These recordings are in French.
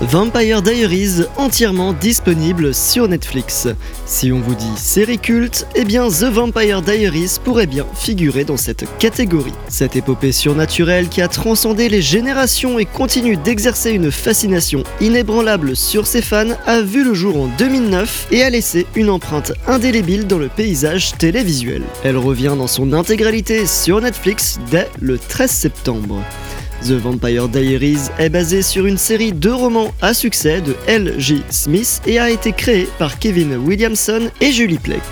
Vampire Diaries entièrement disponible sur Netflix. Si on vous dit série culte, eh bien The Vampire Diaries pourrait bien figurer dans cette catégorie. Cette épopée surnaturelle qui a transcendé les générations et continue d'exercer une fascination inébranlable sur ses fans a vu le jour en 2009 et a laissé une empreinte indélébile dans le paysage télévisuel. Elle revient dans son intégralité sur Netflix dès le 13 septembre. The Vampire Diaries est basé sur une série de romans à succès de L.J. Smith et a été créée par Kevin Williamson et Julie Plec.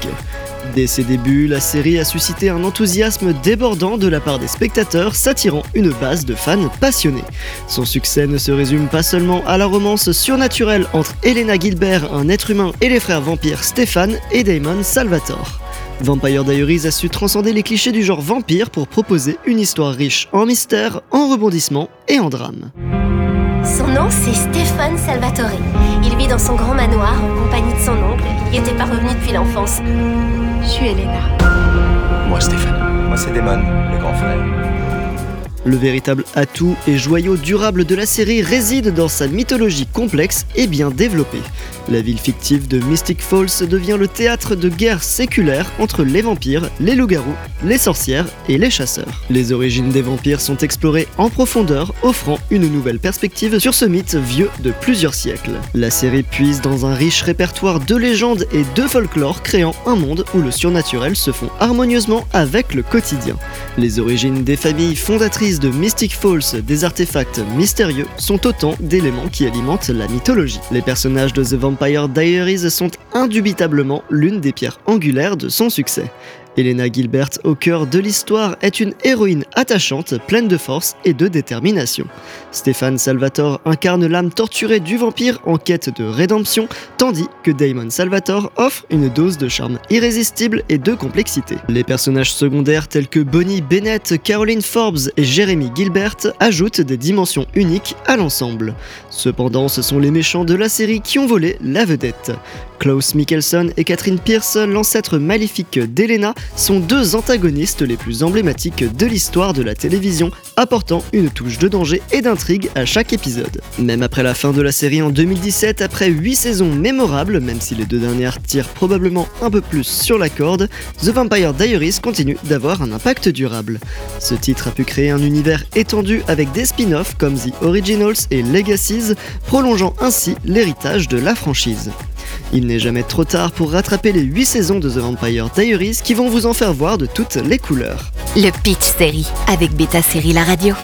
Dès ses débuts, la série a suscité un enthousiasme débordant de la part des spectateurs, s'attirant une base de fans passionnés. Son succès ne se résume pas seulement à la romance surnaturelle entre Elena Gilbert, un être humain, et les frères vampires Stéphane et Damon Salvatore. Vampire Diaries a su transcender les clichés du genre vampire pour proposer une histoire riche en mystère, en rebondissements et en drame. Son nom, c'est Stéphane Salvatore. Il vit dans son grand manoir en compagnie de son oncle. Il n'y était pas revenu depuis l'enfance. Je suis Elena. Moi, Stéphane. Moi, c'est Damon, le grand frère. Le véritable atout et joyau durable de la série réside dans sa mythologie complexe et bien développée. La ville fictive de Mystic Falls devient le théâtre de guerres séculaires entre les vampires, les loups-garous, les sorcières et les chasseurs. Les origines des vampires sont explorées en profondeur, offrant une nouvelle perspective sur ce mythe vieux de plusieurs siècles. La série puise dans un riche répertoire de légendes et de folklore, créant un monde où le surnaturel se fond harmonieusement avec le quotidien. Les origines des familles fondatrices de Mystic Falls, des artefacts mystérieux, sont autant d'éléments qui alimentent la mythologie. Les personnages de The Diaries sont indubitablement l'une des pierres angulaires de son succès. Elena Gilbert, au cœur de l'histoire, est une héroïne attachante, pleine de force et de détermination. Stéphane Salvatore incarne l'âme torturée du vampire en quête de rédemption, tandis que Damon Salvatore offre une dose de charme irrésistible et de complexité. Les personnages secondaires tels que Bonnie Bennett, Caroline Forbes et Jeremy Gilbert ajoutent des dimensions uniques à l'ensemble. Cependant, ce sont les méchants de la série qui ont volé la vedette. Mikkelsen et Catherine Pierce, l'ancêtre maléfique d'Elena, sont deux antagonistes les plus emblématiques de l'histoire de la télévision, apportant une touche de danger et d'intrigue à chaque épisode. Même après la fin de la série en 2017, après 8 saisons mémorables, même si les deux dernières tirent probablement un peu plus sur la corde, The Vampire Diaries continue d'avoir un impact durable. Ce titre a pu créer un univers étendu avec des spin-offs comme The Originals et Legacies, prolongeant ainsi l'héritage de la franchise. Il n'est jamais trop tard pour rattraper les 8 saisons de The Vampire Diaries qui vont vous en faire voir de toutes les couleurs. Le Pitch Série avec Beta Série La Radio.